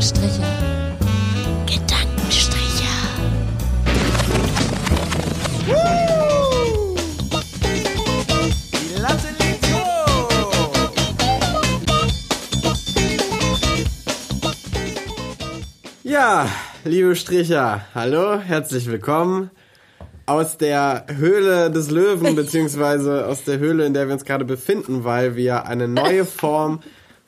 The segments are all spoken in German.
Gedankenstriche. Gedankenstriche. Die Latte liegt hoch. Ja, liebe Stricher, hallo, herzlich willkommen aus der Höhle des Löwen, beziehungsweise aus der Höhle, in der wir uns gerade befinden, weil wir eine neue Form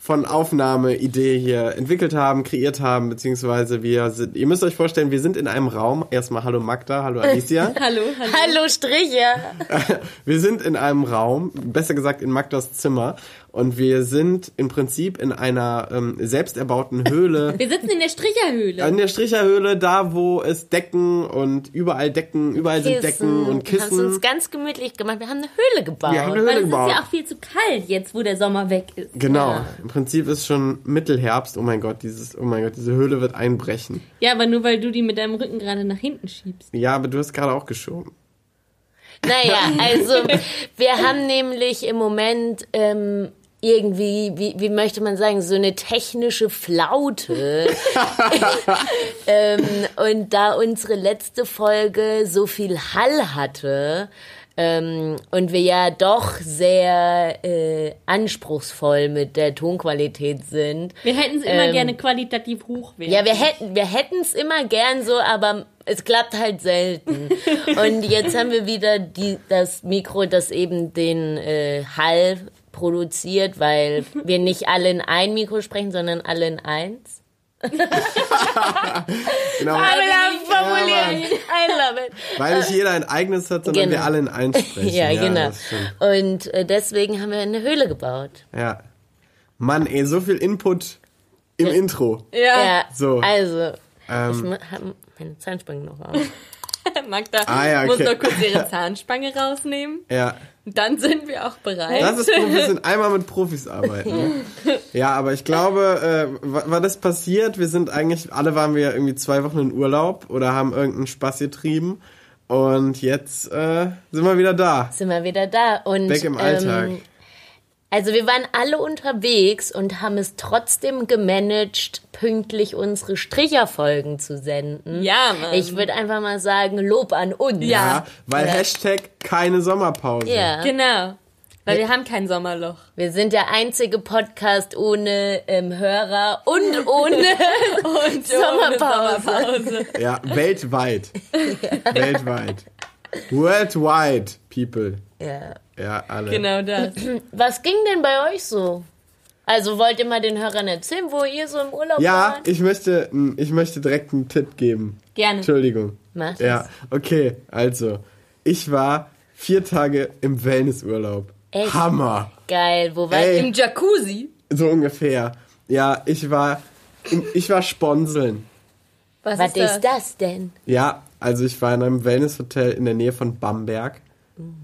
von Aufnahmeidee hier entwickelt haben, kreiert haben, beziehungsweise wir sind, ihr müsst euch vorstellen, wir sind in einem Raum. Erstmal hallo Magda, hallo Alicia. Hallo, hallo. Hallo Striche. Wir sind in einem Raum, besser gesagt in Magdas Zimmer, und wir sind im Prinzip in einer ähm, selbst erbauten Höhle. Wir sitzen in der Stricherhöhle. In der Stricherhöhle, da wo es Decken und überall Decken, überall sind Decken und Wir haben es uns Kissen. ganz gemütlich gemacht. Wir haben eine Höhle gebaut. Wir haben eine Weil Höhle es ist ja auch viel zu kalt jetzt, wo der Sommer weg ist. Genau. Ja. Im Prinzip ist schon Mittelherbst. Oh mein Gott, dieses, oh mein Gott, diese Höhle wird einbrechen. Ja, aber nur weil du die mit deinem Rücken gerade nach hinten schiebst. Ja, aber du hast gerade auch geschoben. Naja, also wir haben nämlich im Moment ähm, irgendwie, wie, wie möchte man sagen, so eine technische Flaute. ähm, und da unsere letzte Folge so viel Hall hatte ähm, und wir ja doch sehr äh, anspruchsvoll mit der Tonqualität sind, Wir hätten es immer Ähm, gerne qualitativ hochwertig. ja, wir hätten wir hätten es immer gern so, aber es klappt halt selten. Und jetzt haben wir wieder die, das Mikro, das eben den äh, Hall produziert, weil wir nicht alle in ein Mikro sprechen, sondern alle in eins. Genau. formuliert. I love it. Weil nicht jeder ein eigenes hat, sondern Genau. wir alle in eins sprechen. Ja, genau. das stimmt. Und äh, deswegen haben wir eine Höhle gebaut. Ja. Mann, ey, so viel Input im Intro. Ja, Ja, So. also ich Ähm, habe meine Zahnspange noch auf. Magda Ah, ja, muss okay. noch kurz ihre Zahnspange rausnehmen. ja. Dann sind wir auch bereit. Das ist gut, wir sind einmal mit Profis arbeiten. Ne? Ja, aber ich glaube, äh, wa- war das passiert? Wir sind eigentlich, alle waren wir irgendwie zwei Wochen in Urlaub oder haben irgendeinen Spaß getrieben. Und jetzt äh, sind wir wieder da. Sind wir wieder da. Und, Weg im Alltag. Also wir waren alle unterwegs und haben es trotzdem gemanagt, pünktlich unsere Stricherfolgen zu senden. Ja, Mann. Ich würde einfach mal sagen, Lob an uns. Ja, weil Ja. Hashtag keine Sommerpause. Ja. Genau. Weil wir haben kein Sommerloch. Wir sind der einzige Podcast ohne ähm, Hörer und ohne Und Sommerpause. Sommerpause. Ja, weltweit. weltweit. Worldwide, people. ja. Ja, alle. Genau das. Was ging denn bei euch so? Also wollt ihr mal den Hörern erzählen, wo ihr so im Urlaub Ja, wart? ich möchte, ich möchte direkt einen Tipp geben. Gerne. Entschuldigung. Mach das. Ja, okay, also. Ich war vier Tage im Wellnessurlaub. Echt? Hammer. Geil. Wo Ey. ihr? Im Jacuzzi. So ungefähr. Ja, ich war, ich war Sponseln. Was, Was ist das denn? Ja, also ich war in einem Wellnesshotel in der Nähe von Bamberg.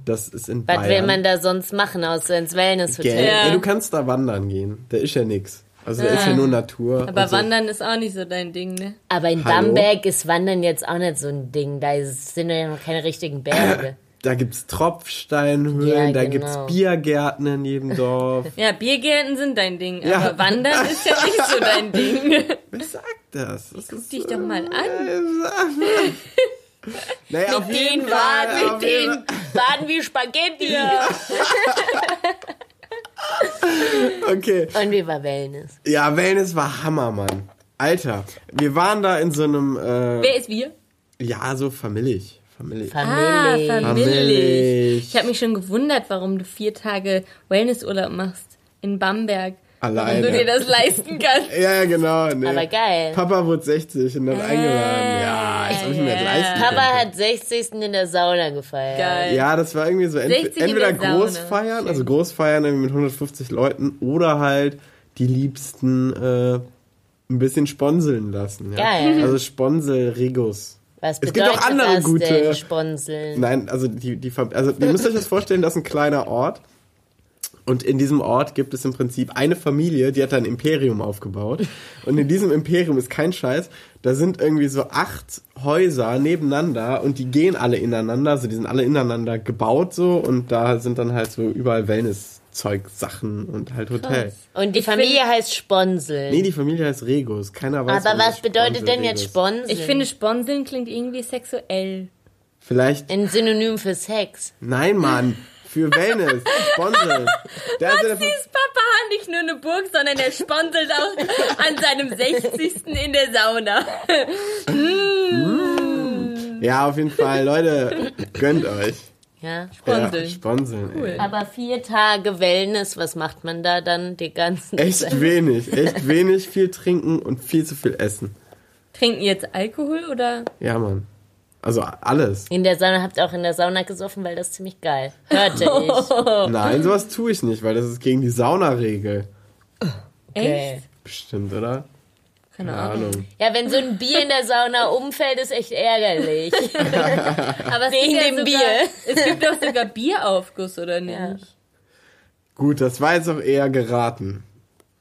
Das ist in Was Bayern. will man da sonst machen, außer ins Wellnesshotel? Ja. Ja. du kannst da wandern gehen. Da ist ja nix. Also da ist ja nur Natur. Aber so. Wandern ist auch nicht so dein Ding, ne? Aber in Hallo? Bamberg ist Wandern jetzt auch nicht so ein Ding. Da sind ja noch keine richtigen Berge. Da gibt's Tropfsteinhöhlen, Ja, da genau. gibt's Biergärten in jedem Dorf. Ja, Biergärten sind dein Ding, Ja. aber Wandern ist ja nicht so dein Ding. Wer sagt das? das ist, Dich doch mal an. Naja, auf jeden Den Fall. Waden, mit jeden den Waden wie Spaghetti. Okay. Und wie war Wellness? Ja, Wellness war Hammer, Mann. Alter, wir waren da in so einem, äh, Wer ist wir? ja, so familiig. Familiig. Familie. Ah, Familie. familie. Ich habe mich schon gewundert, warum du vier Tage Wellnessurlaub machst in Bamberg. Alleine. Warum du dir das leisten kannst. Ja, ja, genau. Nee. Aber geil. Papa wurde 60 und dann eingeladen. Ja, das hab ich mir nicht ja. leisten Papa können. hat 60. in der Sauna gefeiert. Geil. Ja, das war irgendwie so ent 60 in entweder. Großfeiern, also Großfeiern irgendwie mit 150 Leuten oder halt die Liebsten äh, ein bisschen sponseln lassen. Ja? Geil. Also Sponsel-Rigus. Was Es gibt auch andere das gute- Sponseln? Nein, also die, die also ihr müsst euch das vorstellen, das ist ein kleiner Ort. Und in diesem Ort gibt es im Prinzip eine Familie, die hat ein Imperium aufgebaut. Und in diesem Imperium ist kein Scheiß, da sind irgendwie so acht Häuser nebeneinander und die gehen alle ineinander, also die sind alle ineinander gebaut so und da sind dann halt so überall Wellnesszimmer Flugzeugsachen und halt Hotel. Und die Familie heißt Sponsel. Nee, die Familie heißt Regus. Keiner weiß. Aber was bedeutet denn jetzt. Sponsel? Ich finde, Sponseln klingt irgendwie sexuell. Vielleicht. ein Synonym für Sex. Nein, Mann. Für Wellness. Sponsel. Der Ist Papa nicht nur eine Burg, sondern er sponselt auch an seinem 60. in der Sauna. Ja, auf jeden Fall. Leute, gönnt euch. Ja. Sponseln. Ja, Sponseln. Ey. Aber vier Tage Wellness, was macht man da dann die ganzen Echt wenig. Echt wenig. Viel trinken und viel zu viel essen. Trinken jetzt Alkohol oder? Ja, Mann. Also alles. In der Sauna habt ihr auch in der Sauna gesoffen, weil das ist ziemlich geil. Hörte ich. Nein, sowas tue ich nicht, weil das ist gegen die Saunaregel. Okay. Bestimmt, oder? Keine Keine Ahnung. Ja, wenn so ein Bier in der Sauna umfällt, ist echt ärgerlich. Aber es Wegen ja dem sogar, Bier. Es gibt doch sogar Bieraufguss, oder nicht? Ja. Gut, das war jetzt auch eher geraten.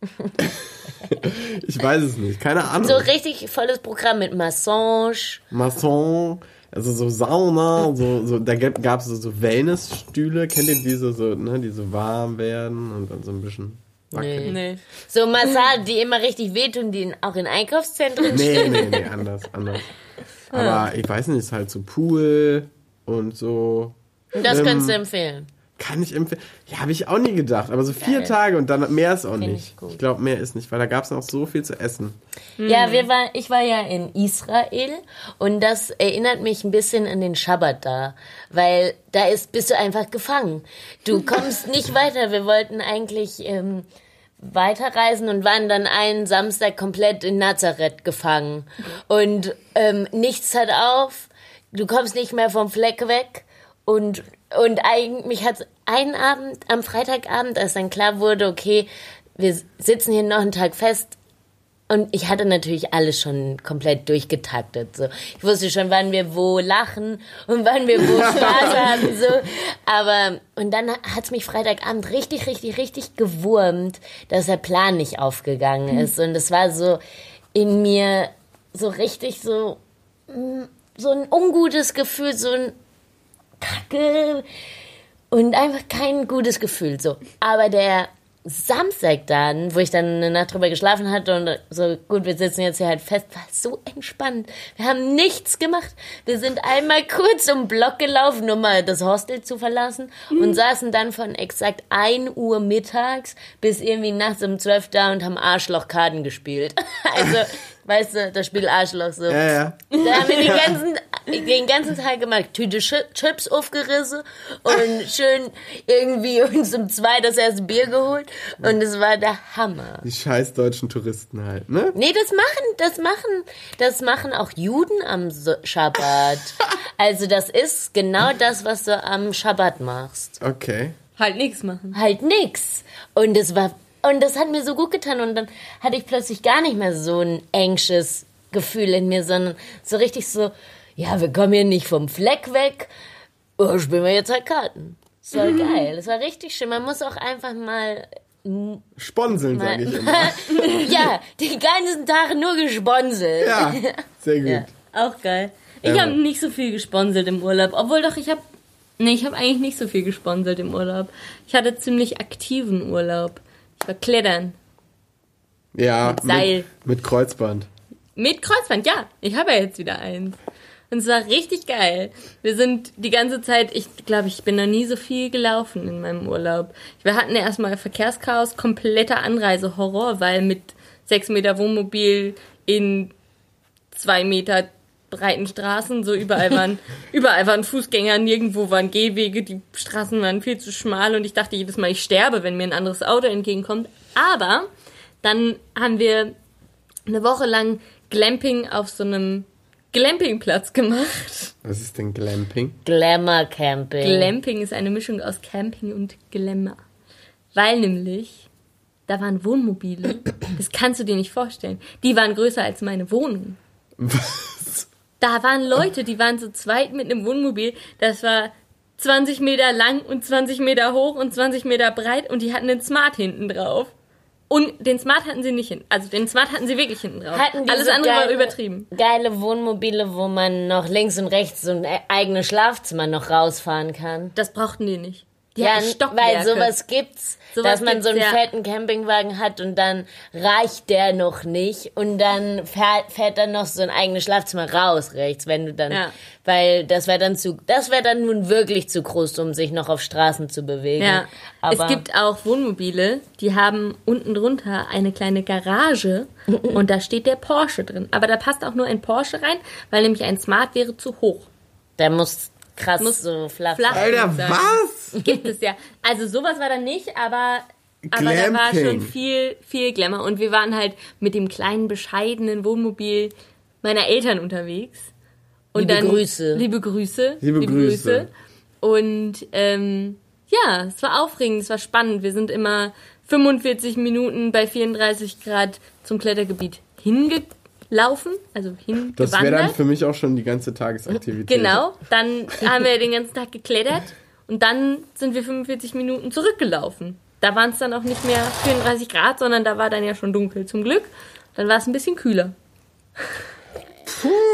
ich weiß es nicht. Keine Ahnung. So richtig volles Programm mit Massage. Masson, also so Sauna, so, so da gab es so, so Wellnessstühle, kennt ihr diese so, ne, die so warm werden und dann so ein bisschen wackeln. Nee. So Massage, die immer richtig wehtun, die in- auch in Einkaufszentren Nee, stehen. nee, nee, anders, anders. Aber ich weiß nicht, ist halt so Pool und so. Das Ähm, kannst du empfehlen. Kann ich empfehlen. Ja, habe ich auch nie gedacht. Aber so vier Tage und dann mehr ist auch Find ich nicht. gut. Ich glaube, mehr ist nicht, weil da gab es noch so viel zu essen. Ja, wir war, ich war ja in Israel und das erinnert mich ein bisschen an den Schabbat da, weil da ist, bist du einfach gefangen. Du kommst nicht weiter. Wir wollten eigentlich ähm, weiterreisen und waren dann einen Samstag komplett in Nazareth gefangen und ähm, nichts hat auf. Du kommst nicht mehr vom Fleck weg und und eigentlich mich hat einen Abend am Freitagabend, als dann klar wurde, okay, wir sitzen hier noch einen Tag fest, und ich hatte natürlich alles schon komplett durchgetaktet. So. Ich wusste schon, wann wir wo lachen und wann wir wo Spaß haben. So. Aber, und dann hat's mich Freitagabend richtig, richtig, richtig gewurmt, dass der Plan nicht aufgegangen ist. Und es war so in mir so richtig so, mm, so ein ungutes Gefühl, so ein Kacke und einfach kein gutes Gefühl. So. Aber der Samstag dann, wo ich dann eine Nacht drüber geschlafen hatte und so, gut, wir sitzen jetzt hier halt fest, war so entspannt. Wir haben nichts gemacht. Wir sind einmal kurz um Block gelaufen, um mal das Hostel zu verlassen und saßen dann von exakt 1 Uhr mittags bis irgendwie nachts um 12 da und haben Arschlochkarten gespielt. Also, weißt du, das Spiel Arschloch so. Ja, ja. Da haben wir den ganzen, den ganzen Tag gemacht. Tüte Chi- Chips aufgerissen und schön irgendwie uns um zwei das erste Bier geholt. Und es war der Hammer. Die scheiß deutschen Touristen halt, ne? Nee, das machen, das machen, das machen auch Juden am So- Schabbat. Also das ist genau das, was du am Schabbat machst. Okay. Halt nichts machen. Halt nix. Und es war, und das hat mir so gut getan. Und dann hatte ich plötzlich gar nicht mehr so ein anxious Gefühl in mir, sondern so richtig so, ja, wir kommen hier nicht vom Fleck weg. Oh, spielen wir jetzt halt Karten. Das war geil. Das war richtig schön. Man muss auch einfach mal, Sponseln, sage ich immer. ja, die ganzen Tage nur gesponselt. Ja, sehr gut. Ja. Auch geil. Ich Ja. habe nicht so viel gesponselt im Urlaub. Obwohl doch, ich habe. Nee, ich habe eigentlich nicht so viel gesponselt im Urlaub. Ich hatte ziemlich aktiven Urlaub. Ich war klettern. Ja, Mit Seil. Mit, mit Kreuzband. Mit Kreuzband, ja. Ich habe ja jetzt wieder eins. Und es war richtig geil. Wir sind die ganze Zeit, ich glaube, ich bin noch nie so viel gelaufen in meinem Urlaub. Wir hatten ja erstmal Verkehrschaos, kompletter Anreisehorror, weil mit sechs Meter Wohnmobil in zwei Meter breiten Straßen, so überall waren, überall waren Fußgänger, nirgendwo waren Gehwege, die Straßen waren viel zu schmal und ich dachte jedes Mal, ich sterbe, wenn mir ein anderes Auto entgegenkommt. Aber dann haben wir eine Woche lang Glamping auf so einem Glampingplatz gemacht. Was ist denn Glamping? Glamour Camping. Glamping ist eine Mischung aus Camping und Glamour. Weil nämlich, da waren Wohnmobile. Das kannst du dir nicht vorstellen. Die waren größer als meine Wohnung. Was? Da waren Leute, die waren zu zweit mit einem Wohnmobil. Das war 20 Meter lang und 20 Meter hoch und 20 Meter breit und die hatten den Smart hinten drauf. Und den Smart hatten sie nicht hinten. Also den Smart hatten sie wirklich hinten drauf. Hatten Alles andere war geile- übertrieben. Geile Wohnmobile, wo man noch links und rechts so ein e- eigenes Schlafzimmer noch rausfahren kann. Das brauchten die nicht. Die Ja, weil sowas gibt's, dass man so einen ja. fetten Campingwagen hat und dann reicht der noch nicht und dann fährt, fährt dann noch so ein eigenes Schlafzimmer raus rechts, wenn du dann, Ja. weil das wäre dann zu, das wäre dann nun wirklich zu groß, um sich noch auf Straßen zu bewegen. Ja, aber es gibt auch Wohnmobile, die haben unten drunter eine kleine Garage und da steht der Porsche drin. Aber da passt auch nur ein Porsche rein, weil nämlich ein Smart wäre zu hoch. der muss krass Muss so flach. flach. Alter, sein. was? Gibt es ja. Also sowas war da nicht, aber, aber da war schon viel, viel Glamour. Und wir waren halt mit dem kleinen, bescheidenen Wohnmobil meiner Eltern unterwegs. Und Liebe Grüße. Liebe Grüße. Liebe Grüße. Und ähm, ja, es war aufregend, es war spannend. Wir sind immer 45 Minuten bei 34 Grad zum Klettergebiet hingelaufen, also hingewandert. Das wäre dann für mich auch schon die ganze Tagesaktivität. Genau, dann haben wir den ganzen Tag geklettert und dann sind wir 45 Minuten zurückgelaufen. Da waren es dann auch nicht mehr 34 Grad, sondern da war dann ja schon dunkel zum Glück. Dann war es ein bisschen kühler.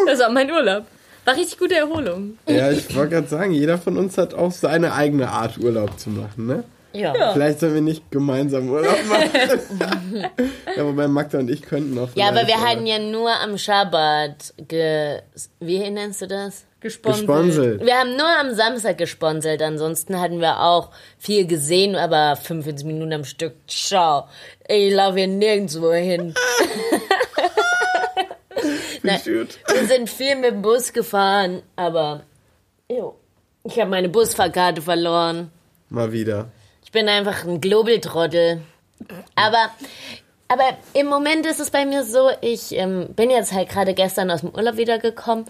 Das war mein Urlaub. War richtig gute Erholung. Ja, ich wollte gerade sagen, jeder von uns hat auch seine eigene Art Urlaub zu machen, ne? Ja. Vielleicht sollen wir nicht gemeinsam Urlaub machen. ja, wobei Magda und ich könnten auch. Ja, aber wir vielleicht, hatten ja nur am Schabbat ge... Wie nennst du das? Gesponselt. Gesponselt. Wir haben nur am Samstag gesponselt, ansonsten hatten wir auch viel gesehen, aber 45 Minuten am Stück. Ciao. Ich laufe hier nirgendwo hin. Wie gut. Wir sind viel mit dem Bus gefahren, aber jo, ich habe meine Busfahrkarte verloren. Mal wieder. Ich bin einfach ein Globaltrottel. Aber, aber im Moment ist es bei mir so, ich ähm, bin jetzt halt gerade gestern aus dem Urlaub wiedergekommen.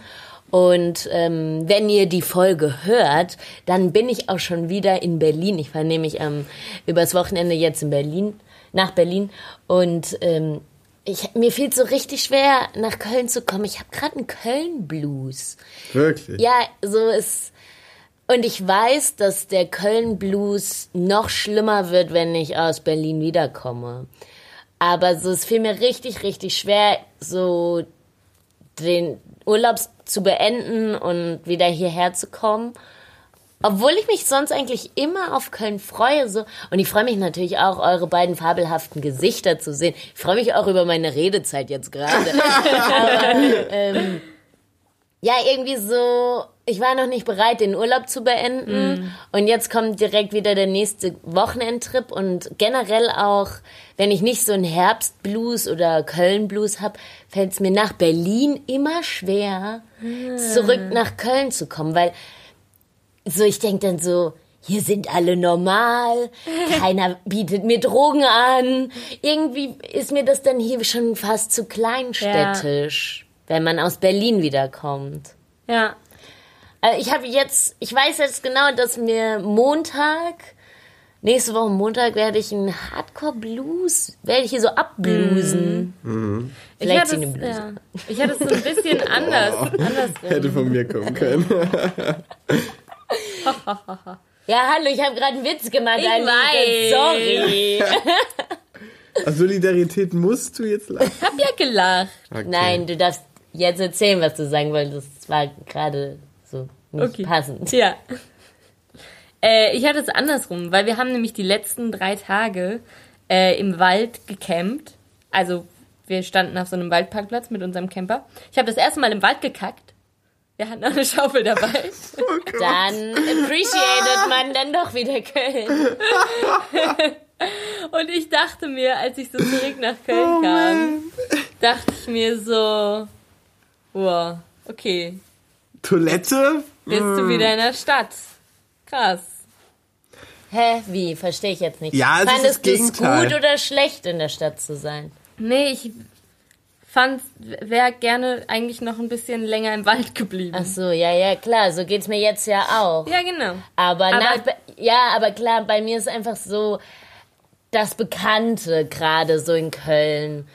Und ähm, wenn ihr die Folge hört, dann bin ich auch schon wieder in Berlin. Ich war nämlich ähm, übers Wochenende jetzt in Berlin, nach Berlin. Und ähm, ich, mir fiel es so richtig schwer, nach Köln zu kommen. Ich habe gerade einen Köln-Blues. Wirklich. Ja, so ist. Und ich weiß, dass der Köln-Blues noch schlimmer wird, wenn ich aus Berlin wiederkomme. Aber so, es fiel mir richtig, richtig schwer, so den Urlaub zu beenden und wieder hierher zu kommen. Obwohl ich mich sonst eigentlich immer auf Köln freue. So. Und ich freue mich natürlich auch, eure beiden fabelhaften Gesichter zu sehen. Ich freue mich auch über meine Redezeit jetzt gerade. Ähm, ja, irgendwie so, ich war noch nicht bereit, den Urlaub zu beenden. Und jetzt kommt direkt wieder der nächste Wochenendtrip. Und generell auch, wenn ich nicht so einen Herbstblues oder Köln-Blues habe, fällt es mir nach Berlin immer schwer, zurück nach Köln zu kommen. Weil so, ich denke dann so, hier sind alle normal, keiner bietet mir Drogen an. Irgendwie ist mir das dann hier schon fast zu kleinstädtisch, wenn man aus Berlin wiederkommt. Ja. Also ich habe jetzt, ich weiß jetzt genau, dass mir Montag, nächste Woche Montag werde ich einen Hardcore Blues, werde ich hier so abbluesen. Ich Vielleicht hatte, sie eine es, Bluse. ja. ich hatte es so ein bisschen anders. andersrum. Hätte von mir kommen können. Ja, hallo, ich habe gerade einen Witz gemacht, Ich weiß. Sorry. Aus Solidarität musst du jetzt lachen. Ich hab ja gelacht. Okay. Nein, du darfst jetzt erzählen, was du sagen wolltest. Das war gerade so nicht Okay. passend. Ja. Äh, ich hatte es andersrum, weil wir haben nämlich die letzten drei Tage äh, im Wald gecampt. Also wir standen auf so einem Waldparkplatz mit unserem Camper. Ich habe das erste Mal im Wald gekackt. Wir hatten auch eine Schaufel dabei. Dann appreciated man dann doch wieder Köln. Und ich dachte mir, als ich so zurück nach Köln kam, dachte ich mir so, wow, okay, Toilette? bist du wieder in der Stadt. Krass. Hä, wie? Verstehe ich jetzt nicht. Ja, es ist Fandest das du es Gegenteil. gut oder schlecht, in der Stadt zu sein? Nee, ich fand, wäre gerne eigentlich noch ein bisschen länger im Wald geblieben. Ach so, ja, ja, klar, so geht's mir jetzt ja auch. Ja, genau. Aber, Aber- nach, ja, aber klar, bei mir ist einfach so das Bekannte gerade so in Köln.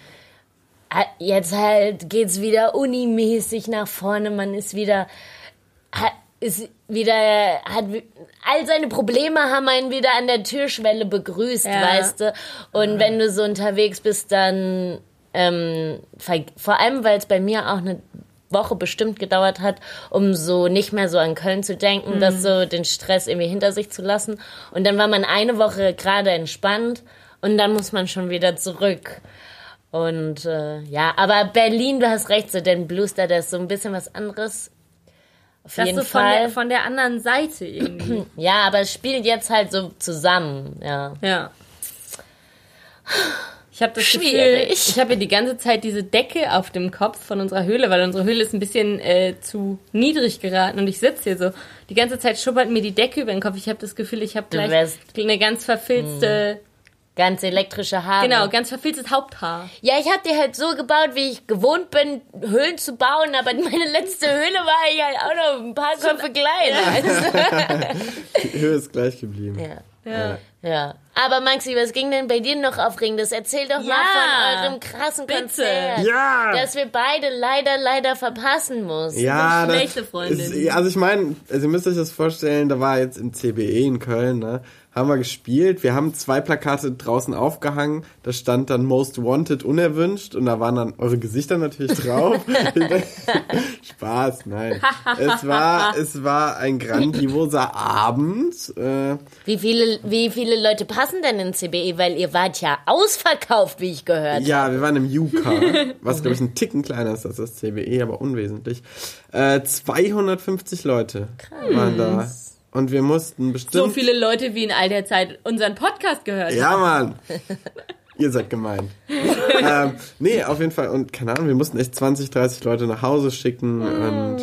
Ah, Jetzt halt geht's wieder unimäßig nach vorne, man ist wieder, hat, ist wieder, hat, all seine Probleme haben einen wieder an der Türschwelle begrüßt, Ja. weißt du. Und wenn du so unterwegs bist, dann, ähm, vor allem, weil es bei mir auch eine Woche bestimmt gedauert hat, um so nicht mehr so an Köln zu denken, das so den Stress irgendwie hinter sich zu lassen. Und dann war man eine Woche gerade entspannt und dann muss man schon wieder zurück. Und äh, ja, aber Berlin, du hast recht, so den Bluester, der ist so ein bisschen was anderes. Auf Das jeden so von der, Fall. von der anderen Seite irgendwie. ja, aber es spielt jetzt halt so zusammen, ja. Ja. Ich habe das Schwierig. Gefühl, ich habe ja die ganze Zeit diese Decke auf dem Kopf von unserer Höhle, weil unsere Höhle ist ein bisschen äh, zu niedrig geraten und ich sitze hier so. Die ganze Zeit schubbert mir die Decke über den Kopf. Ich habe das Gefühl, ich habe gleich eine ganz verfilzte, Ganz elektrische Haare. genau, ganz verfilztes Haupthaar. Ja, ich habe die halt so gebaut, wie ich gewohnt bin, Höhlen zu bauen, aber meine letzte Höhle war ich halt auch noch ein paar Köpfe kleiner. Die Höhe ist gleich geblieben. ja. Ja. ja. Aber Maxi, was ging denn bei dir noch Aufregendes? Erzähl doch Ja, mal von eurem krassen bitte. Konzert. Ja! Das wir beide leider, leider verpassen mussten. Ja, das schlechte Freundin. Ist, also ich meine, also ihr müsst euch das vorstellen, da war jetzt im CBE in Köln, ne? Haben wir gespielt. Wir haben zwei Plakate draußen aufgehangen. Da stand dann Most Wanted unerwünscht und da waren dann eure Gesichter natürlich drauf. Spaß, nein. es war, es war ein grandioser Abend. Äh, Wie viele, wie viele Leute passen denn in CBE? Weil ihr wart ja ausverkauft, wie ich gehört Ja, wir waren im UK, was glaube ich ein Ticken kleiner ist als das CBE, aber unwesentlich. Äh, 250 Leute waren da. Und wir mussten bestimmt. So viele Leute, wie in all der Zeit unseren Podcast gehört Ja, haben. Mann. Ihr seid gemeint. ähm, nee, auf jeden Fall. Und keine Ahnung, wir mussten echt 20, 30 Leute nach Hause schicken. Und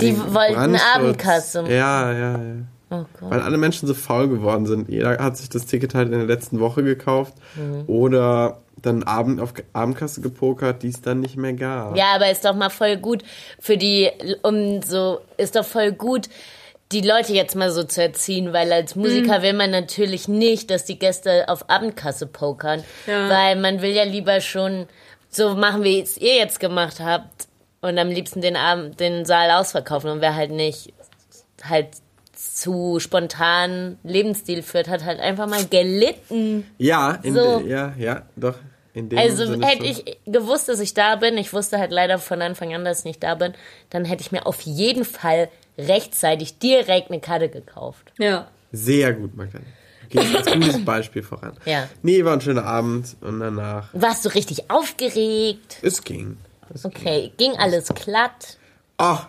Die wollten. Abendkasse. Ja, ja, ja. Oh. Weil alle Menschen so faul geworden sind. Jeder hat sich das Ticket halt in der letzten Woche gekauft. Mhm. Oder dann Abend auf Abendkasse gepokert, die es dann nicht mehr gab. Ja, aber ist doch mal voll gut für die, um so, ist doch voll gut, die Leute jetzt mal so zu erziehen, weil als Musiker will man natürlich nicht, dass die Gäste auf Abendkasse pokern, Ja. weil man will ja lieber schon so machen, wie es ihr jetzt gemacht habt und am liebsten den Abend, den Saal ausverkaufen und wer halt nicht halt zu spontan Lebensstil führt, hat halt einfach mal gelitten. Ja, in So. de, ja, ja, doch. In dem Also Sinne hätte schon. ich gewusst, dass ich da bin, ich wusste halt leider von Anfang an, dass ich nicht da bin, dann hätte ich mir auf jeden Fall rechtzeitig direkt eine Karte gekauft. Ja. Sehr gut, Magdalena. Geht als gutes Beispiel voran. Ja. Nee, war ein schöner Abend und danach. Warst du richtig aufgeregt? Es ging. Es Okay, ging alles glatt? Ach,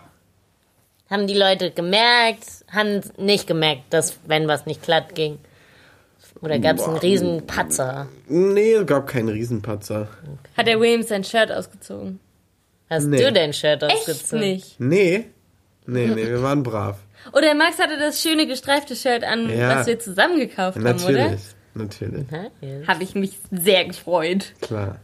Haben die Leute gemerkt? Haben nicht gemerkt, dass wenn was nicht glatt ging? Oder gab es einen riesen Patzer? nee, es gab keinen Riesenpatzer. Hat der Williams sein Shirt ausgezogen? Hast Nee. du dein Shirt Echt ausgezogen? nicht. Nee. Nee, nee, wir waren brav. Oder Max hatte das schöne gestreifte Shirt an, Ja. was wir zusammen gekauft haben, Natürlich. Natürlich. Nice. Habe ich mich sehr gefreut. Klar.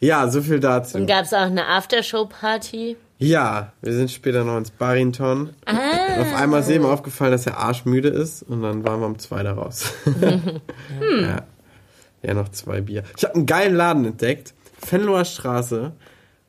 Ja, so viel dazu. Und gab es auch eine Aftershow-Party? Ja, wir sind später noch ins Bariton. Ah. Auf einmal ist eben aufgefallen, dass er arschmüde ist und dann waren wir um zwei da raus. ja. ja, noch zwei Bier. Ich habe einen geilen Laden entdeckt. Fenloher Straße,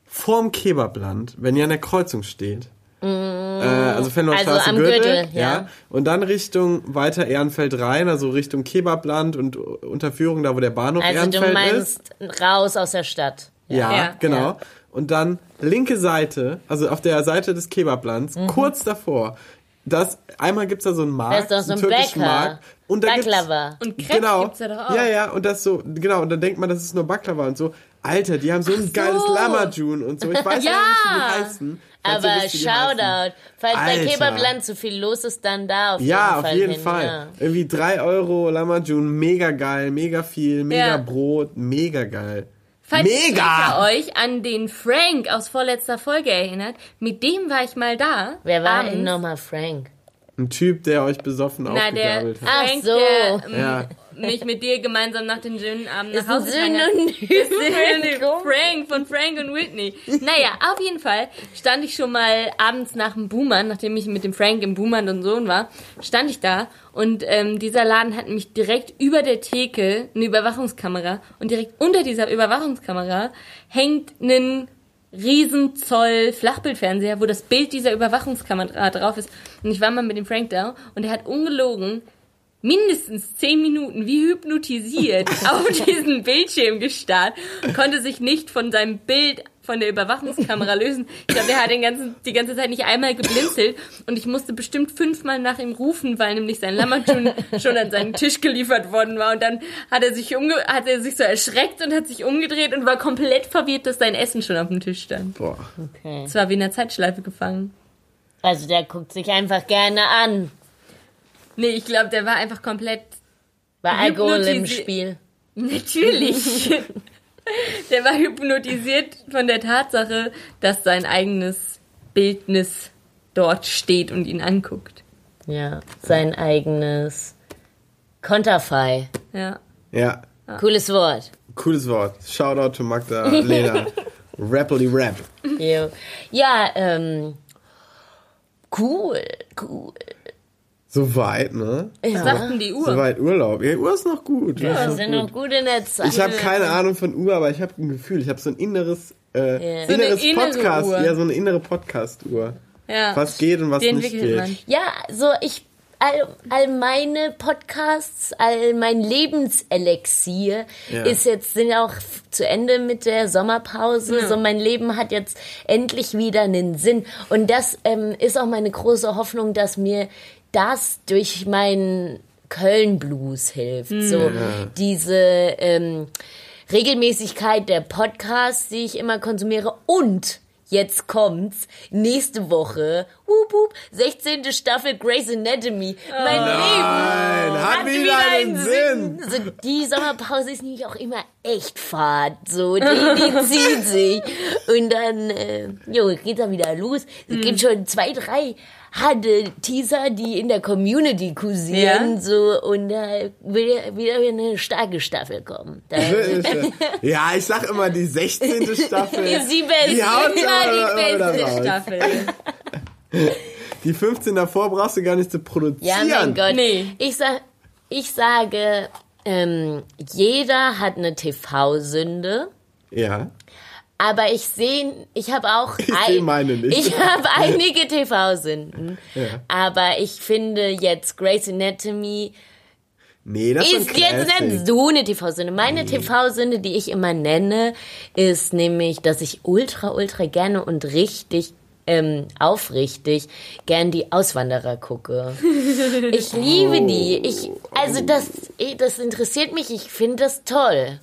vorm Kebabland, wenn ihr an der Kreuzung steht. Äh, also Fenloher Also Straße am Gürtel, Gürtel, ja. ja. Und dann Richtung weiter Ehrenfeld rein, also Richtung Kebabland und Unterführung, da wo der Bahnhof Also du Ehrenfeld ist. meinst raus aus der Stadt. Ja, Ja. genau. Ja. Und dann linke Seite, also auf der Seite des Kebablands, kurz davor, das, einmal gibt's da so einen Markt, Da ist doch so ein einen türkischen Bäcker. Markt. Und da Baklava. Gibt's, Und Crepe genau, gibt's da doch auch. Ja, ja, und das so, genau, und dann denkt man, das ist nur Baklava und so. Alter, die haben so ein geiles Lamajun und so. Ich weiß Ja. ja nicht, wie die heißen. Falls Aber wisst. Shoutout. Falls bei Alter. Kebabland zu viel los ist, dann da auf Ja, jeden auf Fall jeden hin. Fall. Ja. Irgendwie 3 Euro Lamajun, mega geil, mega viel, mega Ja. Brot, mega geil. Falls Mega! ihr euch an den Frank aus vorletzter Folge erinnert, mit dem war ich mal da. Wer war denn nochmal Frank? Ein Typ, der euch besoffen Na, der aufgegabelt hat. Ach Frank, so. der ähm, Ja. Mich mit dir gemeinsam nach den schönen Abend nach Hause. Synonym. Frank von Frank und Whitney. Naja, auf jeden Fall stand ich schon mal abends nach dem Boomern, nachdem ich mit dem Frank im Boomern und Sohn war, stand ich da und ähm, dieser Laden hat mich direkt über der Theke eine Überwachungskamera und direkt unter dieser Überwachungskamera hängt ein Riesenzoll Flachbildfernseher, wo das Bild dieser Überwachungskamera drauf ist. Und ich war mal mit dem Frank da und er hat ungelogen mindestens zehn Minuten wie hypnotisiert auf diesen Bildschirm gestarrt, konnte sich nicht von seinem Bild von der Überwachungskamera lösen. Ich glaube, er hat den ganzen, die ganze Zeit nicht einmal geblinzelt und ich musste bestimmt fünfmal nach ihm rufen, weil nämlich sein Lammertun schon an seinen Tisch geliefert worden war und dann hat er sich umge hat er sich so erschreckt und hat sich umgedreht und war komplett verwirrt, dass sein Essen schon auf dem Tisch stand. Boah. Okay. Es war wie in einer Zeitschleife gefangen. Also der guckt sich einfach gerne an. Nee, ich glaube, der war einfach komplett War Alkohol im Spiel. Natürlich. Der war hypnotisiert von der Tatsache, dass sein eigenes Bildnis dort steht und ihn anguckt. Ja, sein eigenes Konterfei. Ja. Ja, Cooles Wort. cooles Wort. Shoutout to Magdalena. Rappily Rap. Jo. Ja, ähm, cool, cool. Soweit, ne? Was sagt denn die Uhr? Soweit Urlaub. Ja, Uhr ist noch gut. Uhr ist Wir noch sind gut. noch gut in der Zeit. Ich habe keine Ahnung von Uhr, aber ich habe ein Gefühl. Ich habe so ein inneres, äh, Ja. So eine inneres innere Podcast. Uhr. Ja, so eine innere Podcast-Uhr. Ja. Was geht und was Die nicht entwickelt geht. man. Ja, so ich all, all meine Podcasts, all mein Lebenselixier Ja. ist jetzt sind auch zu Ende mit der Sommerpause. So mein Leben hat jetzt endlich wieder einen Sinn und das ähm, ist auch meine große Hoffnung, dass mir das durch meinen Köln Blues hilft. So diese ähm, Regelmäßigkeit der Podcasts, die ich immer konsumiere und Jetzt kommt's. Nächste Woche. Wup, wup, 16. Staffel Grey's Anatomy. Mein Leben Nein, hat wieder einen Sinn. Also die Sommerpause ist nämlich auch immer echt fad. So, die, die zieht sich. Und dann, äh, jo, geht's dann wieder los. Es Mhm. gibt schon zwei, drei harte Teaser, die in der Community kursieren. Ja? So, und da will wieder eine starke Staffel kommen. Ja, ich sag immer, die 16. Staffel. ist die beste. Die haut Immer aber die beste. Staffel. Die 15 davor brauchst du gar nicht zu Ja, produzieren. mein Gott. Nee. Ich, sag, ich sage, ähm, jeder hat eine TV-Sünde. Ja. Aber ich sehe, ich habe auch, Ich ein- seh meine nicht. ich habe einige TV-Sünden. Ja. Aber ich finde jetzt Grey's Anatomy Nee, das ist jetzt nicht so eine TV-Sünde. Meine TV-Sünde, die ich immer nenne, ist nämlich, dass ich ultra, ultra gerne und richtig ähm, aufrichtig gern die Auswanderer gucke. Ich liebe die. Ich, also das, eh, das interessiert mich. Ich finde das toll.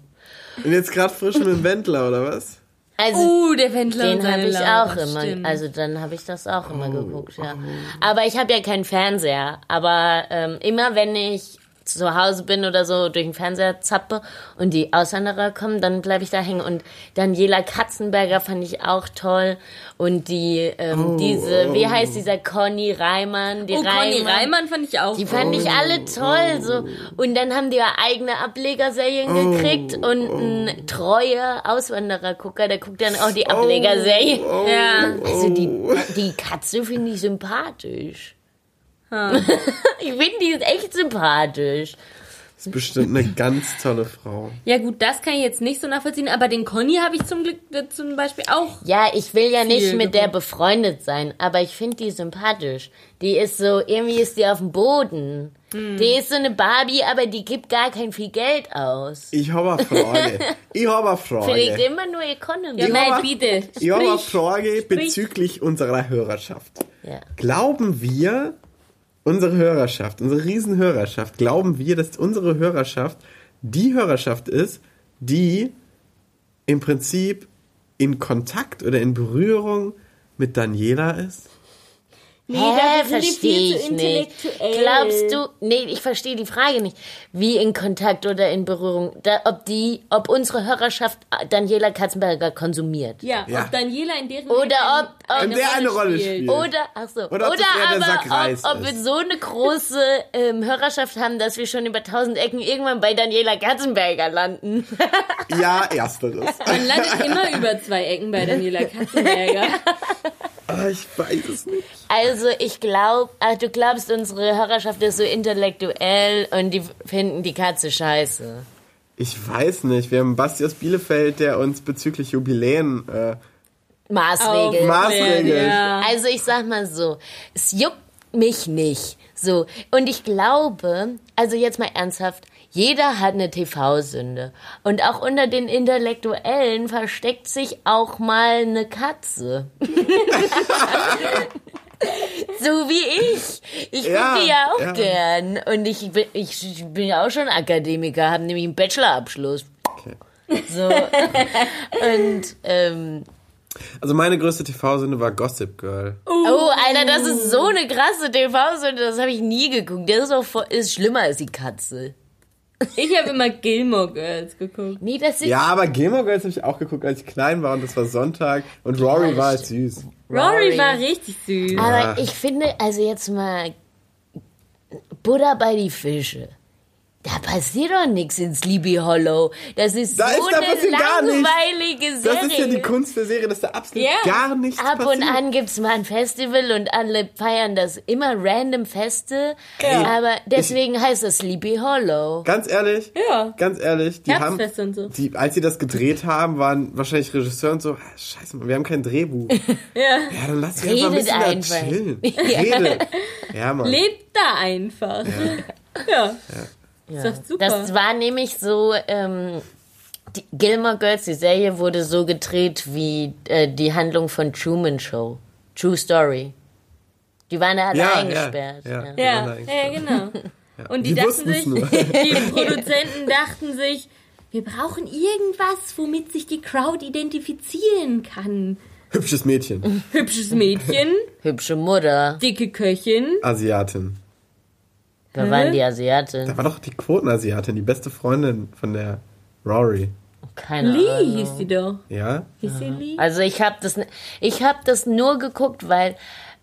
Und jetzt gerade frisch mit dem Wendler, oder was? Also Uh, der Wendler Den habe ich Laura, auch immer, stimmt. also dann habe ich das auch Oh, immer geguckt, ja. Aber ich habe ja keinen Fernseher. Aber ähm, immer wenn ich zu Hause bin oder so durch den Fernseher zappe und die Auswanderer kommen, dann bleibe ich da hängen. Und Daniela Katzenberger fand ich auch toll. Und die, ähm, Oh, diese, wie heißt dieser Conny Reimann? Die Oh, Conny Reimann fand ich auch. die fand ich alle toll, so. Und dann haben die ja eigene Ablegerserien gekriegt und ein treuer Auswanderergucker, der guckt dann auch die Ablegerserien. ja. Also die, die Katze finde ich sympathisch. ich finde die ist echt sympathisch. Das ist bestimmt eine ganz tolle Frau. ja gut, das kann ich jetzt nicht so nachvollziehen, aber den Conny habe ich zum Glück äh, zum Beispiel auch. Ja, ich will ja nicht mit der befreundet sein, aber ich finde die sympathisch. Die ist so, irgendwie ist die auf dem Boden. Die ist so eine Barbie, aber die gibt gar kein viel Geld aus. Ich habe eine Frage. Ich habe eine Frage. immer nur Economy. Ja, nein, bitte. Ich habe eine Sprich. Frage Sprich. bezüglich unserer Hörerschaft. Ja. Glauben wir, unsere Hörerschaft, unsere Riesenhörerschaft, glauben wir, dass unsere Hörerschaft die Hörerschaft ist, die im Prinzip in Kontakt oder in Berührung mit Daniela ist? Nee, Hä, dafür sind die verstehe viel ich zu nicht. intellektuell. Glaubst du, nee, ich verstehe die Frage nicht. Wie in Kontakt oder in Berührung, da, ob die, ob unsere Hörerschaft Daniela Katzenberger konsumiert. Ja, Ja. ob Daniela in deren Oder Leben ob- ob- In der eine Rolle spielt. Oder, ach so, Oder oder, aber, ob, ob wir so eine große ähm, Hörerschaft haben, dass wir schon über tausend Ecken irgendwann bei Daniela Katzenberger landen. Ja, ersteres. Man landet immer über zwei Ecken bei Daniela Katzenberger. Ah, ich weiß es nicht. Also ich glaube, du glaubst, unsere Hörerschaft ist so intellektuell und die finden die Katze scheiße. Ich weiß nicht. Wir haben Basti aus Bielefeld, der uns bezüglich Jubiläen äh, Maßregel. Maßregel. Ja. Also ich sag mal so, es juckt mich nicht. So. Und ich glaube, also jetzt mal ernsthaft, Jeder hat eine TV-Sünde. Und auch unter den Intellektuellen versteckt sich auch mal eine Katze. so wie ich. Ich Ja, gucke die ja auch ja. gern. Und ich bin, ich bin ja auch schon Akademiker, habe nämlich einen Bachelorabschluss. Okay. So. Und, ähm, Also meine größte TV-Sünde war Gossip Girl. oh, Alter, das ist so eine krasse TV-Sünde, das habe ich nie geguckt. Das ist, auch voll, ist schlimmer als die Katze. Ich habe immer Gilmore Girls geguckt. Nee, das ist Ja, aber Gilmore Girls habe ich auch geguckt, als ich klein war und das war Sonntag und Rory war halt süß. Rory, Rory. war richtig süß. Aber ich finde, also jetzt mal Buddha bei die Fische. Da passiert doch nichts in Sleepy Hollow. Das ist Da so ist- da eine langweilige Serie. Das ist ja die Kunst der Serie, dass da absolut Ja. gar nichts Ab passiert. und an gibt's mal ein Festival und alle feiern das immer random Feste. Aber deswegen heißt das Sleepy Hollow. Ganz ehrlich, Ja. ganz ehrlich, die haben, und so. die, als sie das gedreht haben, waren wahrscheinlich Regisseur und so, "Ah, scheiße, wir haben kein Drehbuch. Ja. Ja, dann lass dich einfach ein bisschen da einfach. chillen. Redet. Ja, Mann. Lebt da einfach. Ja. Ist doch super. Das war nämlich so, ähm, die Gilmore Girls, die Serie wurde so gedreht wie äh, die Handlung von Truman Show. True Story. Die waren da alle Ja, eingesperrt. ja, ja. ja. Ja, da ja, genau. Und die, Die dachten sich, die Produzenten dachten sich, wir brauchen irgendwas, womit sich die Crowd identifizieren kann. Hübsches Mädchen. Hübsches Mädchen, Hübsche Mutter. dicke Köchin. Asiatin. Da waren die Da Asiatin. war doch die Quotenasiatin, die beste Freundin von der Rory. Keine Lee Ahnung. hieß die doch. Ja? Hieß sie Lee? Also ich habe das, ich habe das nur geguckt, weil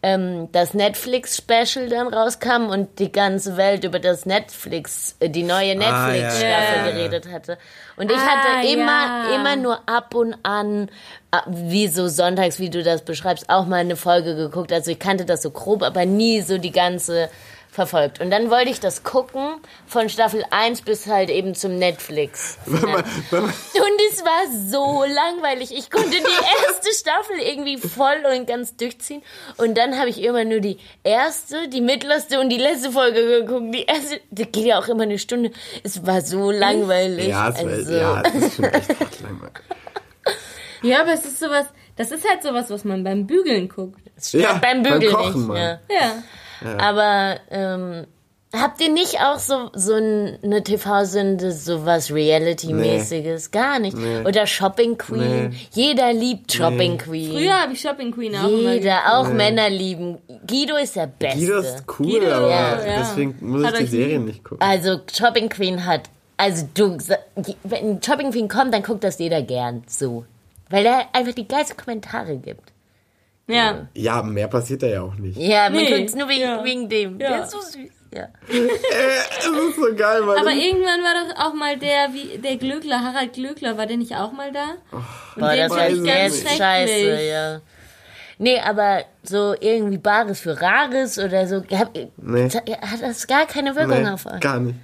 ähm, das Netflix-Special dann rauskam und die ganze Welt über das Netflix, äh, die neue Ah, Netflix-Staffel ja, ja, ja. geredet hatte. Und ich Ah, hatte immer, ja. immer nur ab und an, äh, wie so sonntags, wie du das beschreibst, auch mal eine Folge geguckt. Also ich kannte das so grob, aber nie so die ganze verfolgt. Und dann wollte ich das gucken, von Staffel 1 bis halt eben zum Netflix. Wenn man, wenn man, Und es war so langweilig. Ich konnte die erste Staffel irgendwie voll und ganz durchziehen. Und dann habe ich immer nur die erste, die mittlerste und die letzte Folge geguckt. Die erste, die geht ja auch immer eine Stunde. Es war so langweilig. ja, es, also, ja, es ist schon echt hart langweilig. Ja, aber es ist sowas, das ist halt sowas, was man beim Bügeln guckt. Ja, beim Bügeln Kochen, nicht. Mann. Ja. Ja. Aber ähm, habt ihr nicht auch so, so ein- eine TV-Sünde, so was Reality-mäßiges? Gar nicht. Oder Shopping Queen. Nee. Jeder liebt Shopping Queen. Früher habe ich Shopping Queen auch immer Jeder, auch Männer lieben. Guido ist der Beste. Guido ist cool, Guido, aber ja. deswegen muss ich Hat die euch Serien nicht gucken. Also Shopping Queen hat, also du, wenn Shopping Queen kommt, dann guckt das jeder gern so. Weil er einfach die geilsten Kommentare gibt. Ja. Ja, mehr passiert da ja auch nicht. Ja, man Nee, nur wegen, ja. wegen dem. Ja. Der ist so süß. Ja. Es ist so geil, Mann. Aber irgendwann war doch auch mal der, wie, der Glöckler, Harald Glöckler, war der nicht auch mal da? Und Boah, den das fand ist ich ganz schrecklich. scheiße, ja. Nee, aber so irgendwie Bares für Rares oder so, hab, Nee. hat das gar keine Wirkung nee, auf euch. gar nicht.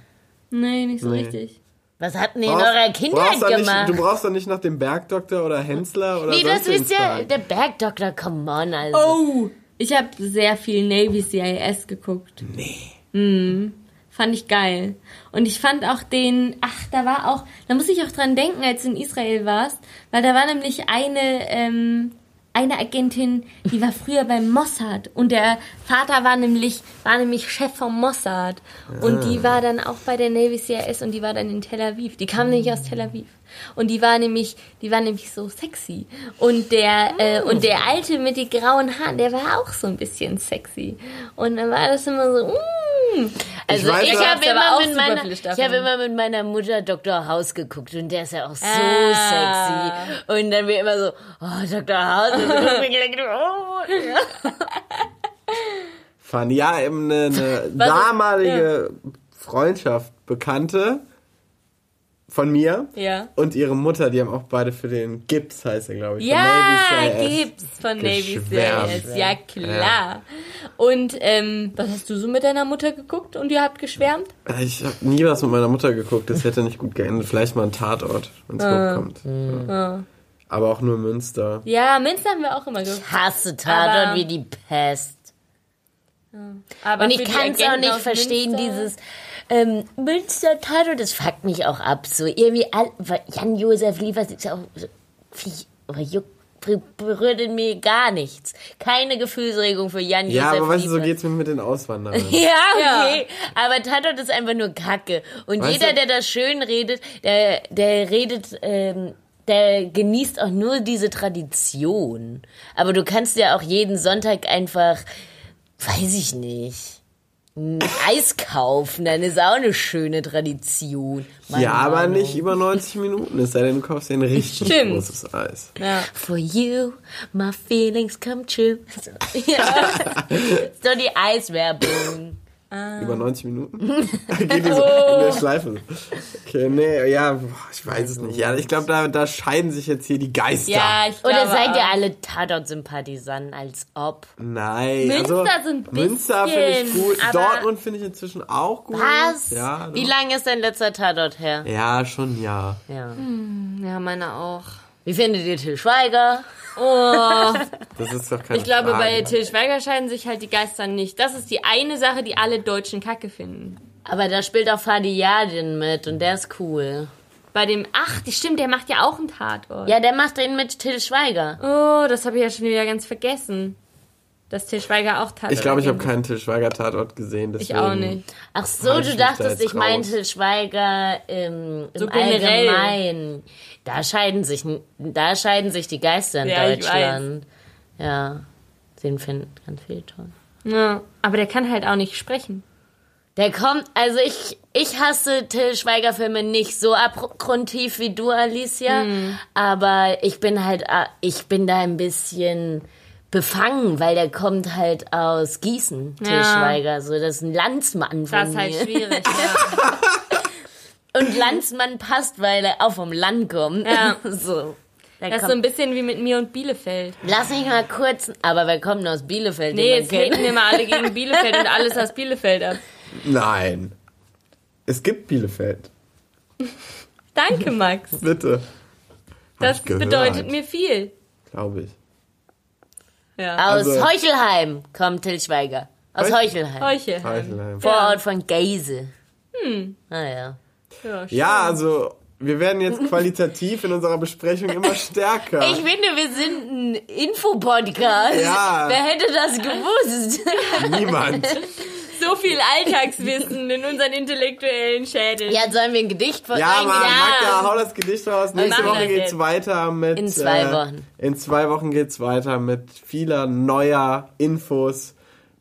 Nee, nicht so Nee. richtig. Was habt ihr in Brauchst- eurer brauchst Kindheit nicht, gemacht? Du brauchst doch nicht nach dem Bergdoktor oder Hensler oder nee, das ist ja der Bergdoktor, come on, also. Oh! Ich habe sehr viel Navy CIS geguckt. Nee. Mhm. Fand ich geil. Und ich fand auch den, ach, da war auch, da muss ich auch dran denken, als du in Israel warst, weil da war nämlich eine, ähm, eine Agentin, die war früher beim Mossad. Und der Vater war nämlich, war nämlich Chef vom Mossad. Und die war dann auch bei der Navy CIS und die war dann in Tel Aviv. Die kam nämlich aus Tel Aviv und die war nämlich, die war nämlich so sexy und der äh, und der alte mit den grauen Haaren, der war auch so ein bisschen sexy und dann war das immer so. Mm. Also ich, noch- habe immer meiner, ich habe immer mit meiner Mutter Dr. House geguckt und der ist ja auch so Ah. sexy und dann wir immer so, oh Dr. House, oh, ja. Fun. Ja, eben eine, eine damalige Freundschaft, Bekannte von mir Ja. und ihre Mutter, die haben auch beide für den Gips, heißt er, glaube ich. Ja, von Navy CIS. gibt's von Navy Geschwärmt. CIS. Ja, klar. Und ähm, was hast du so mit deiner Mutter geguckt und ihr habt geschwärmt? Ich habe nie was mit meiner Mutter geguckt, das hätte nicht gut geendet. Vielleicht mal ein Tatort, wenn es Ah. hochkommt. Ja. Aber auch nur Münster. Ja, Münster haben wir auch immer geguckt. hasse Tatort Aber- wie die Pest. Aber Und ich kann es auch nicht verstehen, Münster- dieses ähm, Münster Tatort, das fuckt mich auch ab. So irgendwie, all, Jan-Josef Liefers ist ja auch so, wie- juckt, ber- berührt in mir gar nichts. Keine Gefühlsregung für Jan-Josef Ja, aber weißt du, so geht's mir mit den Auswanderern. Ja, okay. Aber Tatort ist einfach nur Kacke. Und Weißt jeder, du- der das schön redet, der, der redet, ähm, der genießt auch nur diese Tradition. Aber du kannst ja auch jeden Sonntag einfach, weiß ich nicht, Eis kaufen. Dann ist auch eine schöne Tradition. Meine Ja, aber Meinung. nicht über 90 Minuten, es sei denn, du kaufst dir ein richtig Stimmt. großes Eis. Ja. For you, my feelings come true. ja. So die Eiswerbung. Über 90 Minuten? Geht die so in der Schleife. Okay, nee, ja, boah, ich weiß es nicht. Ja, ich glaube, da, da scheiden sich jetzt hier die Geister. Ja, ich glaube. Oder seid ihr alle Tatort-Sympathisanten, als ob? Nein. Münster also, so ein Münster finde ich bisschen, gut. Dortmund finde ich inzwischen auch gut. Was? Ja, Wie lange ist dein letzter Tatort her? Ja, schon ja. Ja. Ja, meine auch. Wie findet ihr Till Schweiger? Oh, Das ist doch keine ich glaube, Frage. bei Till Schweiger scheiden sich halt die Geister nicht. Das ist die eine Sache, die alle Deutschen kacke finden. Aber da spielt auch Fadi Yadin mit und der ist cool. Bei dem, ach, die stimmt, der macht ja auch einen Tatort. Ja, der macht den mit Till Schweiger. Oh, das habe ich ja schon wieder ganz vergessen. Dass Till Schweiger auch Tatort Ich glaube, ich habe keinen Till Schweiger Tatort gesehen. Ich auch nicht. Ach so, du dachtest, ich meine. Till Schweiger im, im So generell. Allgemeinen. Da scheiden sich, da scheiden sich die Geister in Ja, Deutschland. Ja, den finden ganz viel toll. Ja, aber der kann halt auch nicht sprechen. Der kommt, also ich, ich hasse Till Schweiger Filme nicht so abgrundtief wie du, Alicia, aber ich bin halt, äh, ich bin da ein bisschen befangen, weil der kommt halt aus Gießen, Till Ja. Schweiger, so das ist ein Landsmann von Das ist halt mir. schwierig. Ja. Und Landsmann passt, weil er auch vom Land kommt. Ja. so. Der Das ist so ein bisschen wie mit mir und Bielefeld. lass mich mal kurz, aber wer kommt denn aus Bielefeld? Nee, jetzt kennt? haten wir mal alle gegen Bielefeld und alles aus Bielefeld ab. Nein. Es gibt Bielefeld. Danke, Max. Bitte. Das bedeutet mir viel. Glaube ich. Ja. Aus Also- Heuchelheim kommt Till Schweiger. Aus Heuch- Heuchelheim. Heuche. Heuchelheim. Vorort von Geise. Hm. Naja. Ja, Ja, also wir werden jetzt qualitativ in unserer Besprechung immer stärker. Ich finde, wir sind ein Infopodcast. Ja. Wer hätte das gewusst? Niemand. so viel Alltagswissen in unseren intellektuellen Schädeln. ja, sollen wir ein Gedicht von Ja, Mann, Ja. Magda, hau das Gedicht raus. Nächste Woche geht's jetzt. weiter mit. In zwei äh, Wochen. In zwei Wochen geht's weiter mit vieler neuer Infos.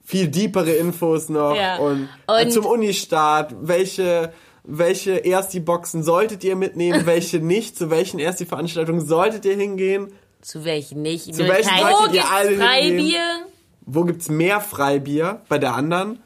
Viel deepere Infos noch. Ja. Und, äh, Und- zum Unistart. Welche, welche Ersti-Boxen solltet ihr mitnehmen? welche nicht? Zu welchen Ersti-Veranstaltungen solltet ihr hingehen? Zu welchen nicht? Zu welchen Kein- solltet Wo ihr gibt's alle hingehen? Freibier? Wo gibt's mehr Freibier bei der anderen?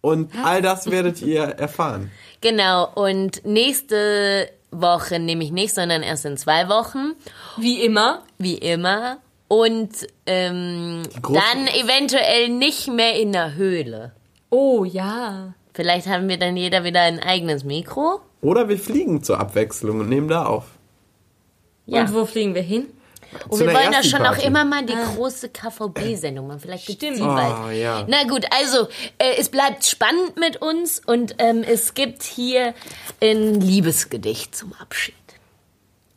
Und all das werdet ihr erfahren. Genau, und nächste Woche nehme ich nicht, sondern erst in zwei Wochen, Wie immer. wie immer. Und ähm, dann eventuell nicht mehr in der Höhle. Oh ja. Vielleicht haben wir dann jeder wieder ein eigenes Mikro. Oder wir fliegen zur Abwechslung und nehmen da auf. Ja. Und wo fliegen wir hin? Und wir wollen ja schon auch immer mal die große KVB-Sendung machen. Vielleicht Stimmt. die Oh, bald. ja. Na gut, also äh, es bleibt spannend mit uns und ähm, es gibt hier ein Liebesgedicht zum Abschied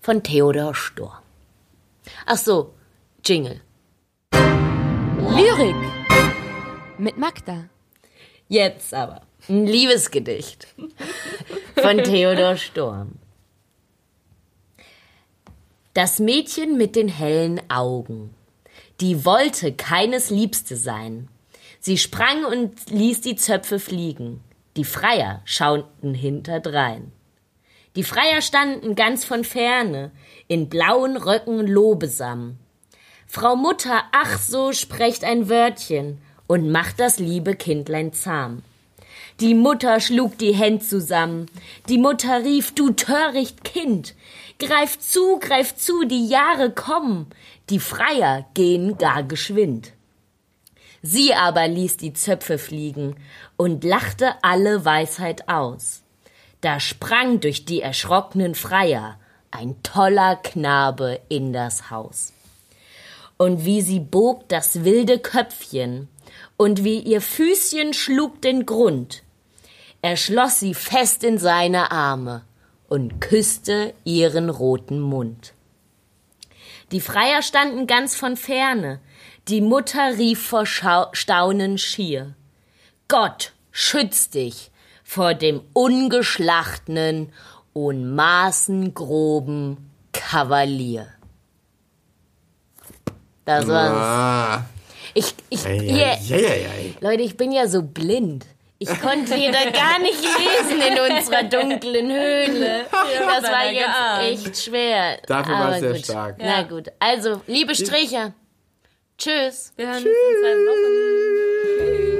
von Theodor Storm. Ach so, Jingle. Lyrik mit Magda. Jetzt aber ein Liebesgedicht von Theodor Storm. Das Mädchen mit den hellen Augen, die wollte keines Liebste sein. Sie sprang und ließ die Zöpfe fliegen. Die Freier schauten hinterdrein. Die Freier standen ganz von ferne, in blauen Röcken lobesam. Frau Mutter, ach so sprecht ein Wörtchen und macht das liebe Kindlein zahm. Die Mutter schlug die Händ zusammen. Die Mutter rief, du töricht Kind, greif zu, greif zu, die Jahre kommen. Die Freier gehen gar geschwind. Sie aber ließ die Zöpfe fliegen und lachte alle Weisheit aus. Da sprang durch die erschrockenen Freier ein toller Knabe in das Haus. Und wie sie bog das wilde Köpfchen und wie ihr Füßchen schlug den Grund, Er schloss sie fest in seine Arme und küsste ihren roten Mund. Die Freier standen ganz von ferne. Die Mutter rief vor Schau Staunen schier. Gott, schütz dich vor dem ungeschlachtenen und maßengroben Kavalier. Das war's. Ah. Ich, ich, Ei, ei, ei. Leute, ich bin ja so blind. Ich konnte hier da gar nicht lesen in unserer dunklen Höhle. Das war jetzt echt schwer. Dafür war es sehr gut. stark. Na gut. Also, liebe Stricher, tschüss. Wir hören uns in zwei Wochen.